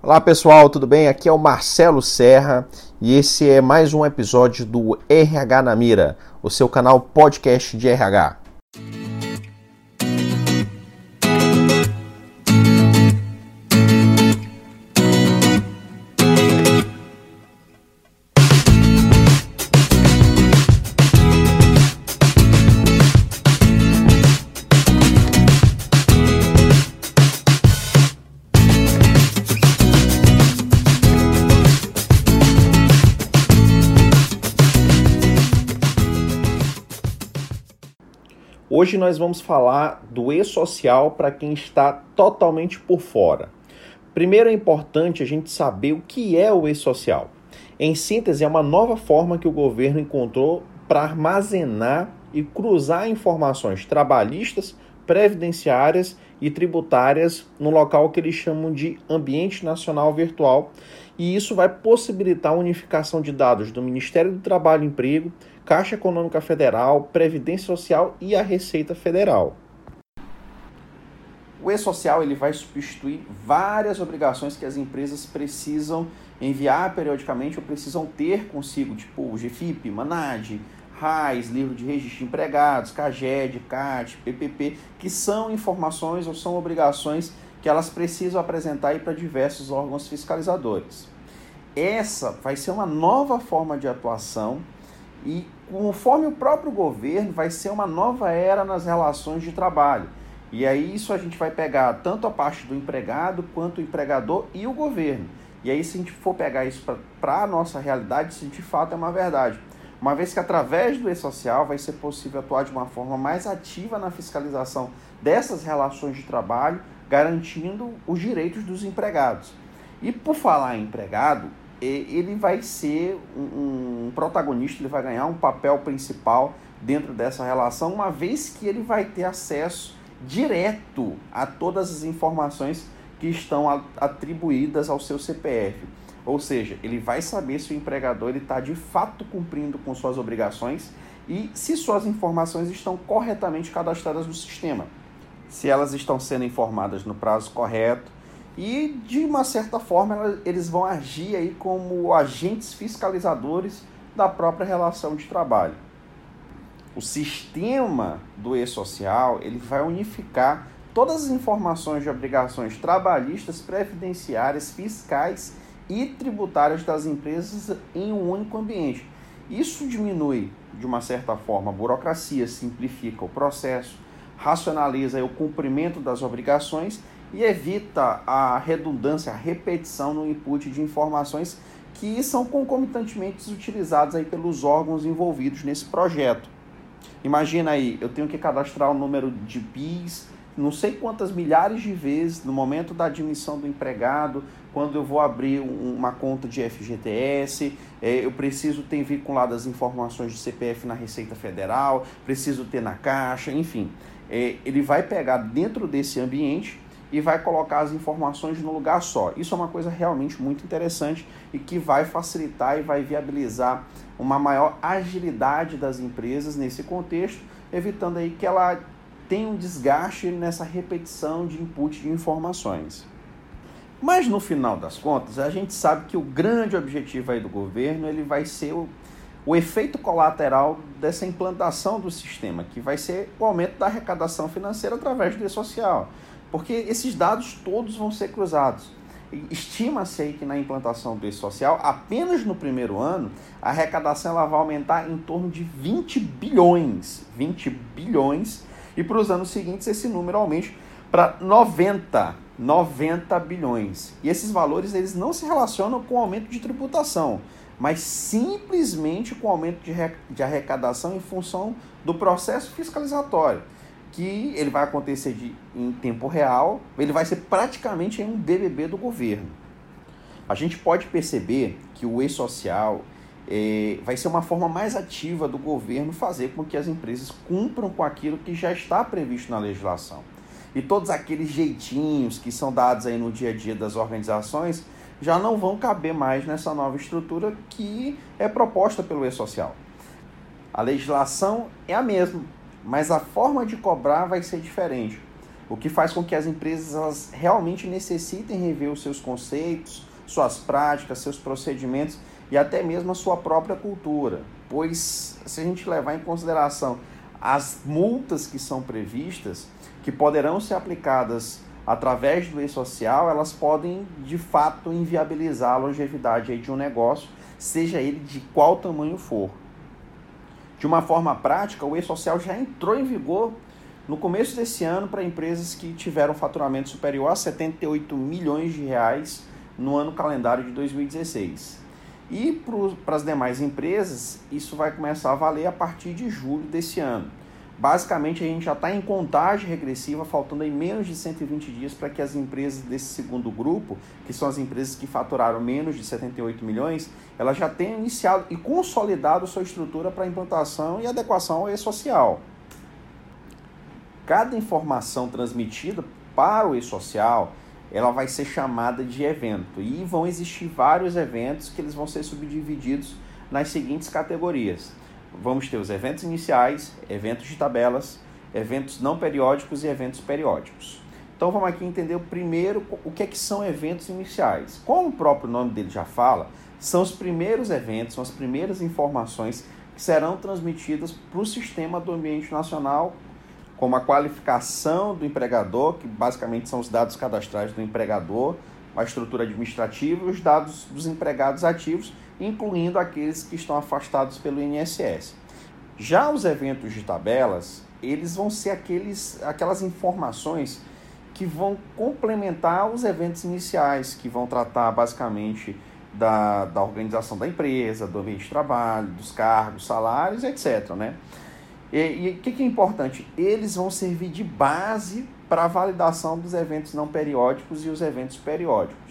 Olá pessoal, tudo bem? Aqui é o Marcelo Serra e esse é mais um episódio do RH na Mira, o seu canal podcast de RH. Hoje nós vamos falar do e-social para quem está totalmente por fora. Primeiro é importante a gente saber o que é o e-social. Em síntese, é uma nova forma que o governo encontrou para armazenar e cruzar informações trabalhistas, previdenciárias e tributárias no local que eles chamam de Ambiente Nacional Virtual. E isso vai possibilitar a unificação de dados do Ministério do Trabalho e Emprego, Caixa Econômica Federal, Previdência Social e a Receita Federal. O e-social ele vai substituir várias obrigações que as empresas precisam enviar periodicamente ou precisam ter consigo, tipo o GFIP, MANAD, RAIS, livro de registro de empregados, CAGED, CAT, PPP, que são informações ou são obrigações que elas precisam apresentar para diversos órgãos fiscalizadores. Essa vai ser uma nova forma de atuação e conforme o próprio governo vai ser uma nova era nas relações de trabalho. E aí isso a gente vai pegar tanto a parte do empregado quanto o empregador e o governo. E aí se a gente for pegar isso para a nossa realidade, isso de fato é uma verdade. Uma vez que através do e-social vai ser possível atuar de uma forma mais ativa na fiscalização dessas relações de trabalho, garantindo os direitos dos empregados. E por falar em empregado, ele vai ser um, protagonista, ele vai ganhar um papel principal dentro dessa relação, uma vez que ele vai ter acesso direto a todas as informações que estão atribuídas ao seu CPF. Ou seja, ele vai saber se o empregador está de fato cumprindo com suas obrigações e se suas informações estão corretamente cadastradas no sistema. Se elas estão sendo informadas no prazo correto, e de uma certa forma eles vão agir aí como agentes fiscalizadores da própria relação de trabalho. O sistema do e-social ele vai unificar todas as informações de obrigações trabalhistas, previdenciárias, fiscais e tributárias das empresas em um único ambiente. Isso diminui, de uma certa forma, a burocracia, simplifica o processo, racionaliza o cumprimento das obrigações e evita a redundância, a repetição no input de informações que são concomitantemente utilizadas aí pelos órgãos envolvidos nesse projeto. Imagina aí, eu tenho que cadastrar o número de PIS, não sei quantas milhares de vezes no momento da admissão do empregado, quando eu vou abrir uma conta de FGTS, é, eu preciso ter vinculadas as informações de CPF na Receita Federal, preciso ter na Caixa, enfim. É, ele vai pegar dentro desse ambiente e vai colocar as informações no lugar só. Isso é uma coisa realmente muito interessante e que vai facilitar e vai viabilizar uma maior agilidade das empresas nesse contexto, evitando aí que ela tenha um desgaste nessa repetição de input de informações. Mas no final das contas, a gente sabe que o grande objetivo aí do governo ele vai ser o, o efeito colateral dessa implantação do sistema, que vai ser o aumento da arrecadação financeira através do e-social porque esses dados todos vão ser cruzados. Estima-se aí que na implantação do e-social, apenas no primeiro ano, a arrecadação ela vai aumentar em torno de 20 bilhões. 20 bilhões. E para os anos seguintes, esse número aumente para 90, 90 bilhões. E esses valores eles não se relacionam com o aumento de tributação, mas simplesmente com o aumento de arrecadação em função do processo fiscalizatório que ele vai acontecer de, em tempo real, ele vai ser praticamente um BBB do governo. A gente pode perceber que o e-social é, vai ser uma forma mais ativa do governo fazer com que as empresas cumpram com aquilo que já está previsto na legislação. E todos aqueles jeitinhos que são dados aí no dia a dia das organizações já não vão caber mais nessa nova estrutura que é proposta pelo e-social. A legislação é a mesma, mas a forma de cobrar vai ser diferente. o que faz com que as empresas realmente necessitem rever os seus conceitos, suas práticas, seus procedimentos e até mesmo a sua própria cultura. Pois, se a gente levar em consideração as multas que são previstas, que poderão ser aplicadas através do e-social, elas podem de fato inviabilizar a longevidade de um negócio, seja ele de qual tamanho for. De uma forma prática, o e-social já entrou em vigor no começo desse ano para empresas que tiveram faturamento superior a 78 milhões de reais no ano calendário de 2016. E para as demais empresas, isso vai começar a valer a partir de julho desse ano. Basicamente, a gente já está em contagem regressiva, faltando aí menos de 120 dias para que as empresas desse segundo grupo, que são as empresas que faturaram menos de 78 milhões, elas já tenham iniciado e consolidado sua estrutura para implantação e adequação ao e-social. Cada informação transmitida para o e-social, ela vai ser chamada de evento e vão existir vários eventos que eles vão ser subdivididos nas seguintes categorias vamos ter os eventos iniciais, eventos de tabelas, eventos não periódicos e eventos periódicos. Então vamos aqui entender primeiro o que, é que são eventos iniciais. Como o próprio nome dele já fala, são os primeiros eventos, são as primeiras informações que serão transmitidas para o sistema do ambiente nacional, como a qualificação do empregador, que basicamente são os dados cadastrais do empregador, a estrutura administrativa e os dados dos empregados ativos incluindo aqueles que estão afastados pelo INSS. Já os eventos de tabelas, eles vão ser aqueles, aquelas informações que vão complementar os eventos iniciais, que vão tratar basicamente da, da organização da empresa, do ambiente de trabalho, dos cargos, salários, etc. Né? E o que, que é importante? Eles vão servir de base para a validação dos eventos não periódicos e os eventos periódicos.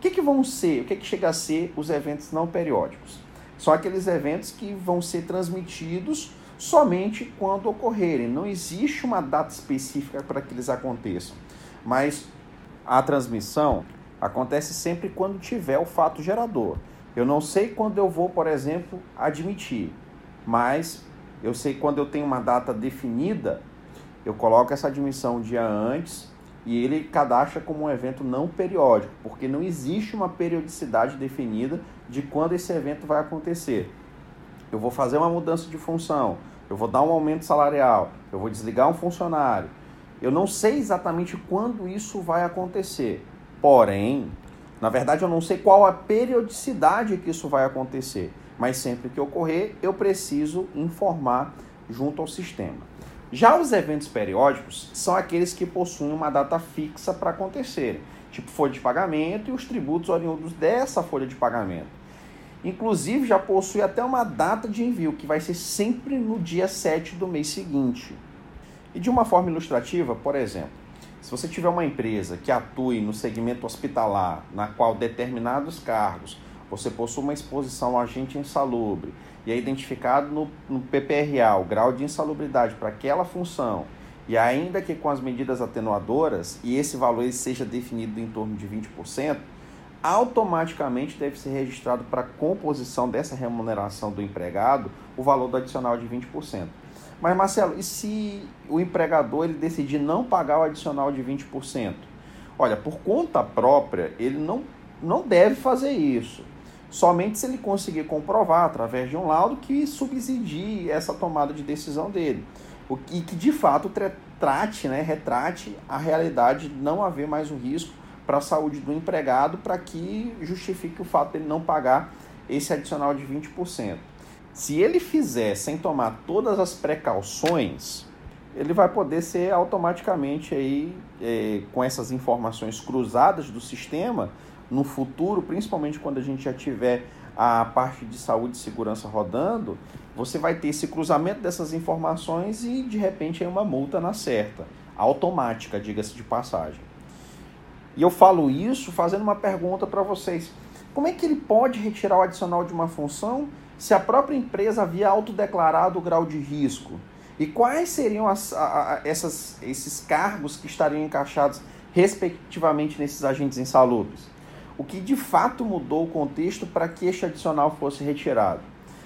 O que, que vão ser, o que, que chega a ser os eventos não periódicos? São aqueles eventos que vão ser transmitidos somente quando ocorrerem. Não existe uma data específica para que eles aconteçam. Mas a transmissão acontece sempre quando tiver o fato gerador. Eu não sei quando eu vou, por exemplo, admitir, mas eu sei quando eu tenho uma data definida, eu coloco essa admissão um dia antes e ele cadastra como um evento não periódico, porque não existe uma periodicidade definida de quando esse evento vai acontecer. Eu vou fazer uma mudança de função, eu vou dar um aumento salarial, eu vou desligar um funcionário. Eu não sei exatamente quando isso vai acontecer. Porém, na verdade, eu não sei qual a periodicidade que isso vai acontecer, mas sempre que ocorrer, eu preciso informar junto ao sistema. Já os eventos periódicos são aqueles que possuem uma data fixa para acontecerem, tipo folha de pagamento e os tributos oriundos dessa folha de pagamento. Inclusive, já possui até uma data de envio, que vai ser sempre no dia 7 do mês seguinte. E de uma forma ilustrativa, por exemplo, se você tiver uma empresa que atue no segmento hospitalar, na qual determinados cargos você possui uma exposição ao agente insalubre e é identificado no, no PPRA o grau de insalubridade para aquela função, e ainda que com as medidas atenuadoras, e esse valor seja definido em torno de 20%, automaticamente deve ser registrado para a composição dessa remuneração do empregado o valor do adicional de 20%. Mas Marcelo, e se o empregador ele decidir não pagar o adicional de 20%? Olha, por conta própria, ele não, não deve fazer isso somente se ele conseguir comprovar através de um laudo que subsidie essa tomada de decisão dele. O que, de fato trate, né, retrate a realidade de não haver mais o risco para a saúde do empregado para que justifique o fato dele não pagar esse adicional de 20%. Se ele fizer sem tomar todas as precauções, ele vai poder ser automaticamente aí, é, com essas informações cruzadas do sistema, no futuro, principalmente quando a gente já tiver a parte de saúde e segurança rodando, você vai ter esse cruzamento dessas informações e de repente é uma multa na certa, automática, diga-se de passagem. E eu falo isso fazendo uma pergunta para vocês. Como é que ele pode retirar o adicional de uma função se a própria empresa havia autodeclarado o grau de risco? E quais seriam as, a, a, essas, esses cargos que estariam encaixados respectivamente nesses agentes insalubres? O que de fato mudou o contexto para que este adicional fosse retirado.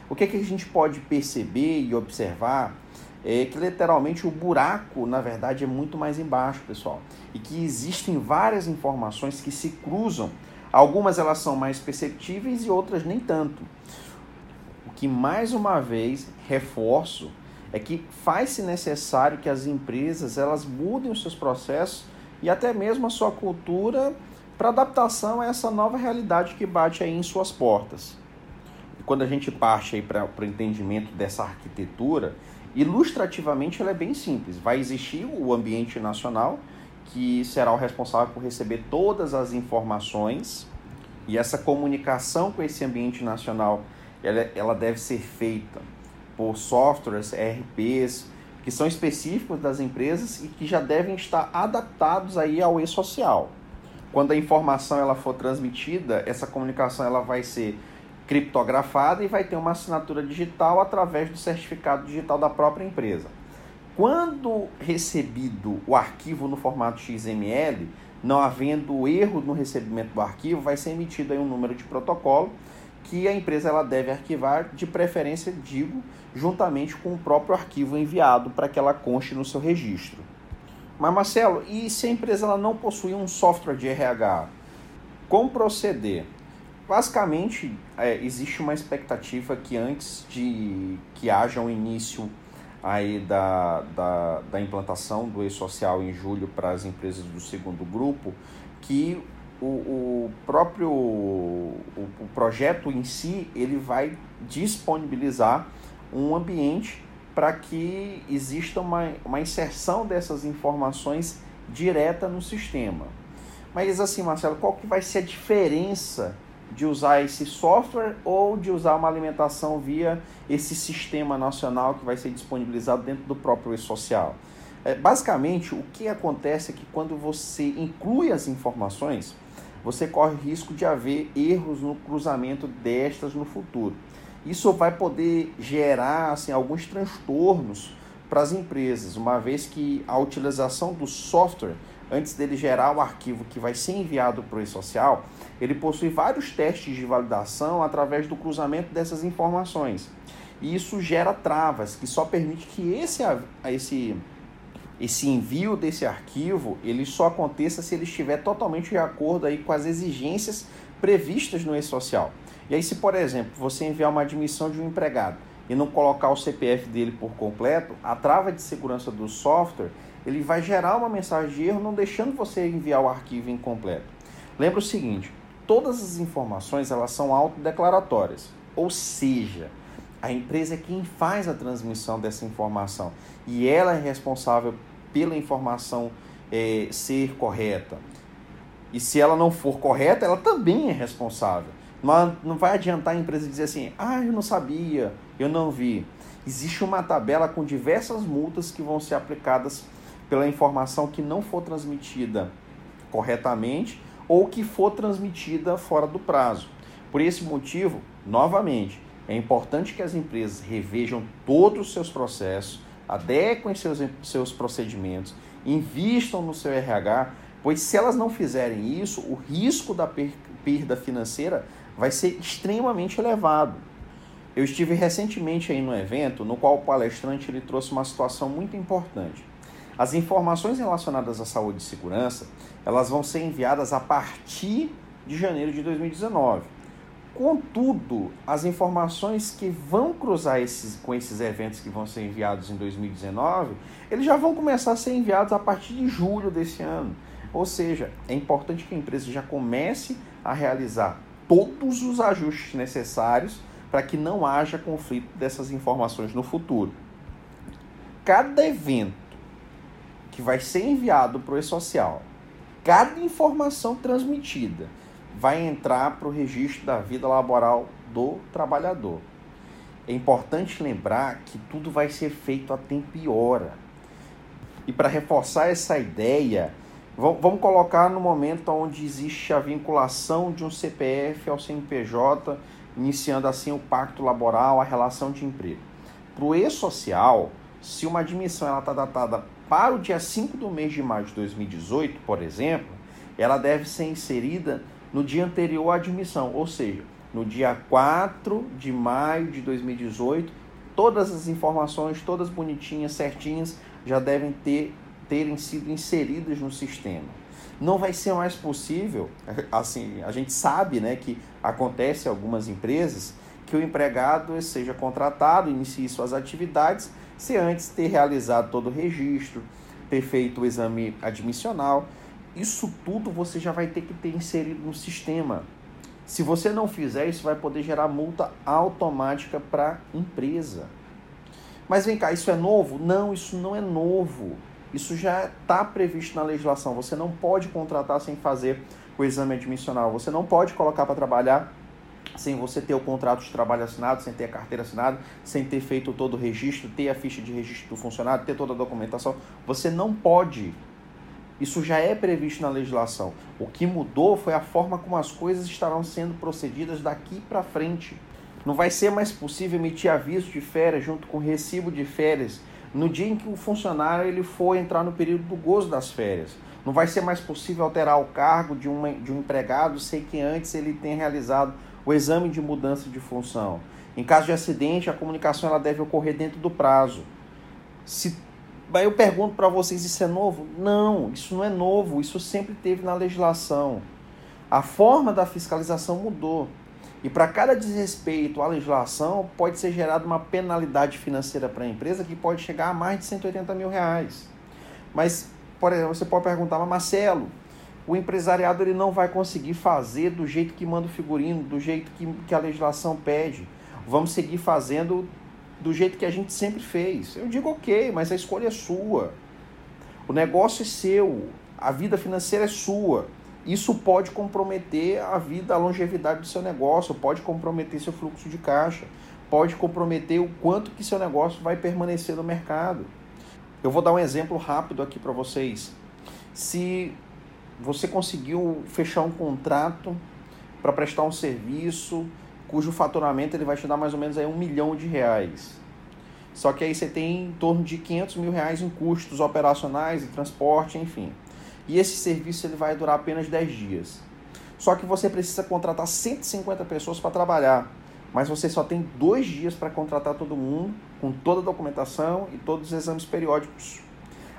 O que, é que a gente pode perceber e observar é que literalmente o buraco, na verdade, é muito mais embaixo, pessoal. E que existem várias informações que se cruzam. Algumas elas são mais perceptíveis e outras nem tanto. O que mais uma vez reforço é que faz-se necessário que as empresas elas mudem os seus processos e até mesmo a sua cultura para adaptação a essa nova realidade que bate aí em suas portas. E quando a gente parte aí para o entendimento dessa arquitetura, Ilustrativamente, ela é bem simples. Vai existir o ambiente nacional, que será o responsável por receber todas as informações, e essa comunicação com esse ambiente nacional ela, ela deve ser feita por softwares, ERPs, que são específicos das empresas e que já devem estar adaptados aí ao e-social. Quando a informação ela for transmitida, essa comunicação ela vai ser criptografada e vai ter uma assinatura digital através do certificado digital da própria empresa. Quando recebido o arquivo no formato XML, não havendo erro no recebimento do arquivo, vai ser emitido aí um número de protocolo que a empresa ela deve arquivar, de preferência, digo, juntamente com o próprio arquivo enviado para que ela conste no seu registro. Mas Marcelo, e se a empresa ela não possui um software de RH? Como proceder? Basicamente, é, existe uma expectativa que antes de que haja um início aí da, da, da implantação do e-social em julho para as empresas do segundo grupo, que o, o próprio o, o projeto em si ele vai disponibilizar um ambiente para que exista uma, uma inserção dessas informações direta no sistema. Mas assim, Marcelo, qual que vai ser a diferença de usar esse software ou de usar uma alimentação via esse sistema nacional que vai ser disponibilizado dentro do próprio e-social. É, basicamente, o que acontece é que quando você inclui as informações, você corre risco de haver erros no cruzamento destas no futuro. Isso vai poder gerar assim, alguns transtornos para as empresas, uma vez que a utilização do software antes dele gerar o arquivo que vai ser enviado para o e-social, ele possui vários testes de validação através do cruzamento dessas informações. E isso gera travas, que só permite que esse, esse, esse envio desse arquivo ele só aconteça se ele estiver totalmente de acordo aí com as exigências previstas no e-social. E aí, se por exemplo você enviar uma admissão de um empregado e não colocar o CPF dele por completo, a trava de segurança do software ele vai gerar uma mensagem de erro, não deixando você enviar o arquivo incompleto. Lembra o seguinte, todas as informações elas são autodeclaratórias, ou seja, a empresa é quem faz a transmissão dessa informação e ela é responsável pela informação é, ser correta. E se ela não for correta, ela também é responsável. Não, vai adiantar a empresa dizer assim, ah, eu não sabia, eu não vi. Existe uma tabela com diversas multas que vão ser aplicadas pela informação que não for transmitida corretamente ou que for transmitida fora do prazo. Por esse motivo, novamente, é importante que as empresas revejam todos os seus processos, adequem seus, seus procedimentos, invistam no seu RH, pois se elas não fizerem isso, o risco da perda financeira vai ser extremamente elevado. Eu estive recentemente aí no evento no qual o palestrante ele trouxe uma situação muito importante. As informações relacionadas à saúde e segurança, elas vão ser enviadas a partir de janeiro de 2019. Contudo, as informações que vão cruzar esses, com esses eventos que vão ser enviados em 2019, eles já vão começar a ser enviados a partir de julho desse ano. Ou seja, é importante que a empresa já comece a realizar todos os ajustes necessários para que não haja conflito dessas informações no futuro. Cada evento que vai ser enviado para o e-social, cada informação transmitida vai entrar para o registro da vida laboral do trabalhador. É importante lembrar que tudo vai ser feito a tempo e hora. E para reforçar essa ideia, vamos colocar no momento onde existe a vinculação de um CPF ao CNPJ, iniciando assim o pacto laboral, a relação de emprego. Para o e-social, se uma admissão está datada para o dia 5 do mês de maio de 2018, por exemplo, ela deve ser inserida no dia anterior à admissão, ou seja, no dia 4 de maio de 2018, todas as informações, todas bonitinhas, certinhas, já devem ter terem sido inseridas no sistema. Não vai ser mais possível, assim, a gente sabe, né, que acontece em algumas empresas que o empregado seja contratado, inicie suas atividades, se antes ter realizado todo o registro, ter feito o exame admissional, isso tudo você já vai ter que ter inserido no sistema. Se você não fizer, isso vai poder gerar multa automática para a empresa. Mas vem cá, isso é novo? Não, isso não é novo. Isso já está previsto na legislação. Você não pode contratar sem fazer o exame admissional. Você não pode colocar para trabalhar sem você ter o contrato de trabalho assinado, sem ter a carteira assinada, sem ter feito todo o registro, ter a ficha de registro do funcionário, ter toda a documentação. Você não pode isso já é previsto na legislação. O que mudou foi a forma como as coisas estarão sendo procedidas daqui para frente. Não vai ser mais possível emitir aviso de férias junto com recibo de férias no dia em que o funcionário ele for entrar no período do gozo das férias. Não vai ser mais possível alterar o cargo de, uma, de um empregado sem que antes ele tenha realizado o exame de mudança de função. Em caso de acidente, a comunicação ela deve ocorrer dentro do prazo. Se eu pergunto para vocês, isso é novo? Não, isso não é novo, isso sempre teve na legislação. A forma da fiscalização mudou. E para cada desrespeito à legislação, pode ser gerada uma penalidade financeira para a empresa que pode chegar a mais de 180 mil reais. Mas, por exemplo, você pode perguntar, mas Marcelo, o empresariado ele não vai conseguir fazer do jeito que manda o figurino, do jeito que, que a legislação pede. Vamos seguir fazendo do jeito que a gente sempre fez. Eu digo ok, mas a escolha é sua. O negócio é seu, a vida financeira é sua. Isso pode comprometer a vida, a longevidade do seu negócio, pode comprometer seu fluxo de caixa, pode comprometer o quanto que seu negócio vai permanecer no mercado. Eu vou dar um exemplo rápido aqui para vocês. Se você conseguiu fechar um contrato para prestar um serviço cujo faturamento ele vai te dar mais ou menos aí um milhão de reais. Só que aí você tem em torno de 500 mil reais em custos operacionais e transporte, enfim. E esse serviço ele vai durar apenas 10 dias. Só que você precisa contratar 150 pessoas para trabalhar. Mas você só tem dois dias para contratar todo mundo, com toda a documentação e todos os exames periódicos.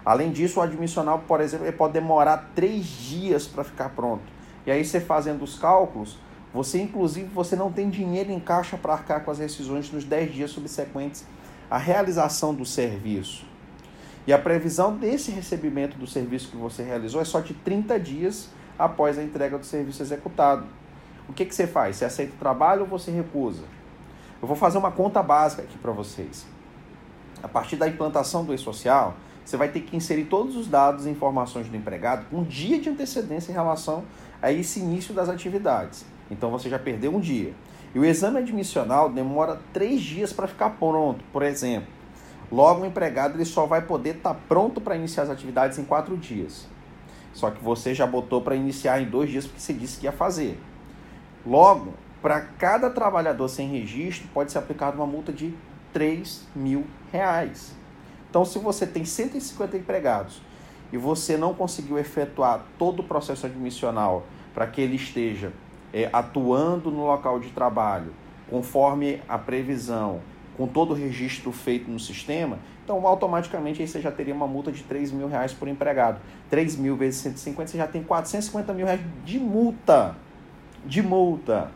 Além disso, o admissional, por exemplo, pode demorar três dias para ficar pronto. E aí você fazendo os cálculos, você, inclusive, você não tem dinheiro em caixa para arcar com as rescisões nos 10 dias subsequentes à realização do serviço. E a previsão desse recebimento do serviço que você realizou é só de 30 dias após a entrega do serviço executado. O que, que você faz? Você aceita o trabalho ou você recusa? Eu vou fazer uma conta básica aqui para vocês. A partir da implantação do e-social, você vai ter que inserir todos os dados e informações do empregado com um dia de antecedência em relação a esse início das atividades. Então você já perdeu um dia. E o exame admissional demora três dias para ficar pronto, por exemplo. Logo, o empregado ele só vai poder estar tá pronto para iniciar as atividades em quatro dias. Só que você já botou para iniciar em dois dias porque você disse que ia fazer. Logo, para cada trabalhador sem registro, pode ser aplicada uma multa de 3 mil reais. Então, se você tem 150 empregados e você não conseguiu efetuar todo o processo admissional para que ele esteja é, atuando no local de trabalho, conforme a previsão, com todo o registro feito no sistema, então automaticamente aí você já teria uma multa de 3 mil reais por empregado. 3 mil vezes 150, você já tem 450 mil reais de multa. De multa.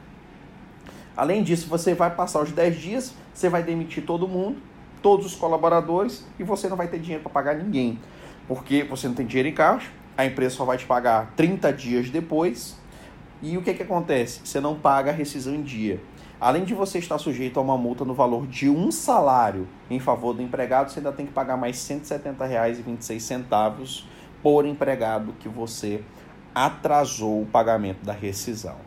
Além disso, você vai passar os 10 dias, você vai demitir todo mundo, todos os colaboradores, e você não vai ter dinheiro para pagar ninguém. Porque você não tem dinheiro em caixa, a empresa só vai te pagar 30 dias depois, e o que, que acontece? Você não paga a rescisão em dia. Além de você estar sujeito a uma multa no valor de um salário em favor do empregado, você ainda tem que pagar mais R$ 170,26 por empregado que você atrasou o pagamento da rescisão.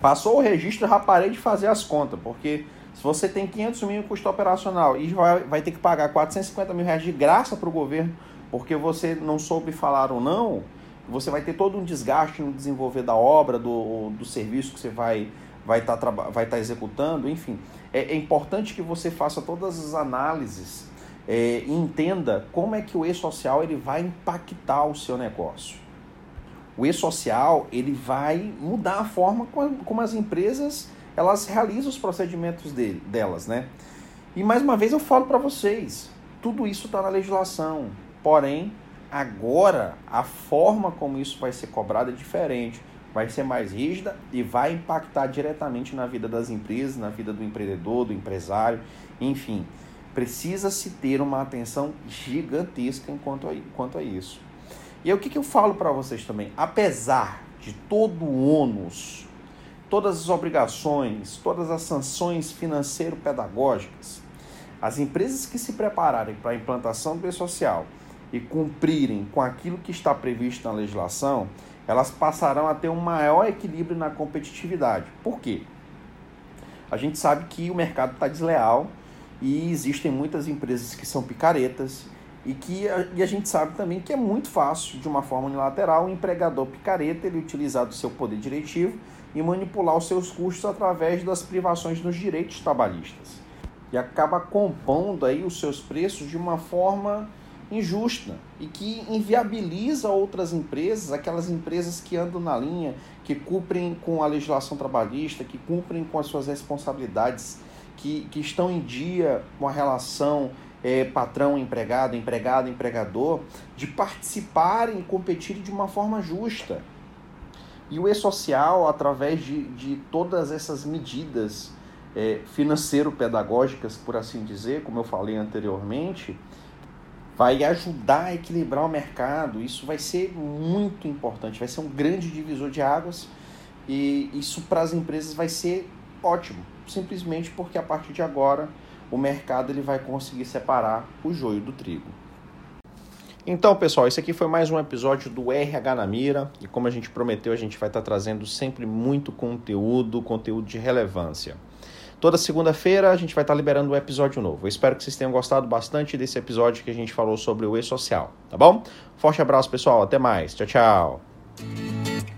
Passou o registro, já parei de fazer as contas, porque se você tem 500 mil em custo operacional e vai, vai ter que pagar 450 mil reais de graça para o governo, porque você não soube falar ou não, você vai ter todo um desgaste no desenvolver da obra, do, do serviço que você vai vai estar tá, vai tá executando, enfim. É, é, importante que você faça todas as análises é, e entenda como é que o e-social ele vai impactar o seu negócio. O e-social ele vai mudar a forma como, as empresas elas realizam os procedimentos delas, né? E mais uma vez eu falo para vocês, tudo isso está na legislação. Porém, agora a forma como isso vai ser cobrado é diferente. Vai ser mais rígida e vai impactar diretamente na vida das empresas, na vida do empreendedor, do empresário, enfim. Precisa-se ter uma atenção gigantesca enquanto a, quanto a isso. E aí, o que, que eu falo para vocês também? Apesar de todo o ônus, todas as obrigações, todas as sanções financeiro-pedagógicas, as empresas que se prepararem para a implantação do e-social e cumprirem com aquilo que está previsto na legislação, elas passarão a ter um maior equilíbrio na competitividade. Por quê? A gente sabe que o mercado está desleal e existem muitas empresas que são picaretas e que a, e a gente sabe também que é muito fácil, de uma forma unilateral, o empregador picareta ele utilizar do seu poder diretivo e manipular os seus custos através das privações nos direitos trabalhistas. E acaba compondo aí os seus preços de uma forma injusta e que inviabiliza outras empresas, aquelas empresas que andam na linha, que cumprem com a legislação trabalhista, que cumprem com as suas responsabilidades, que, que estão em dia com a relação é, patrão-empregado, empregado-empregador, de participarem e competirem de uma forma justa. E o e-social, através de, de todas essas medidas é, financeiro-pedagógicas, por assim dizer, como eu falei anteriormente, vai ajudar a equilibrar o mercado. Isso vai ser muito importante, vai ser um grande divisor de águas e isso para as empresas vai ser ótimo, simplesmente porque a partir de agora o mercado ele vai conseguir separar o joio do trigo. Então, pessoal, esse aqui foi mais um episódio do RH na Mira e como a gente prometeu, a gente vai estar trazendo sempre muito conteúdo, conteúdo de relevância. Toda segunda-feira a gente vai estar liberando um episódio novo. Eu espero que vocês tenham gostado bastante desse episódio que a gente falou sobre o e-social, tá bom? Forte abraço, pessoal. Até mais. Tchau, tchau.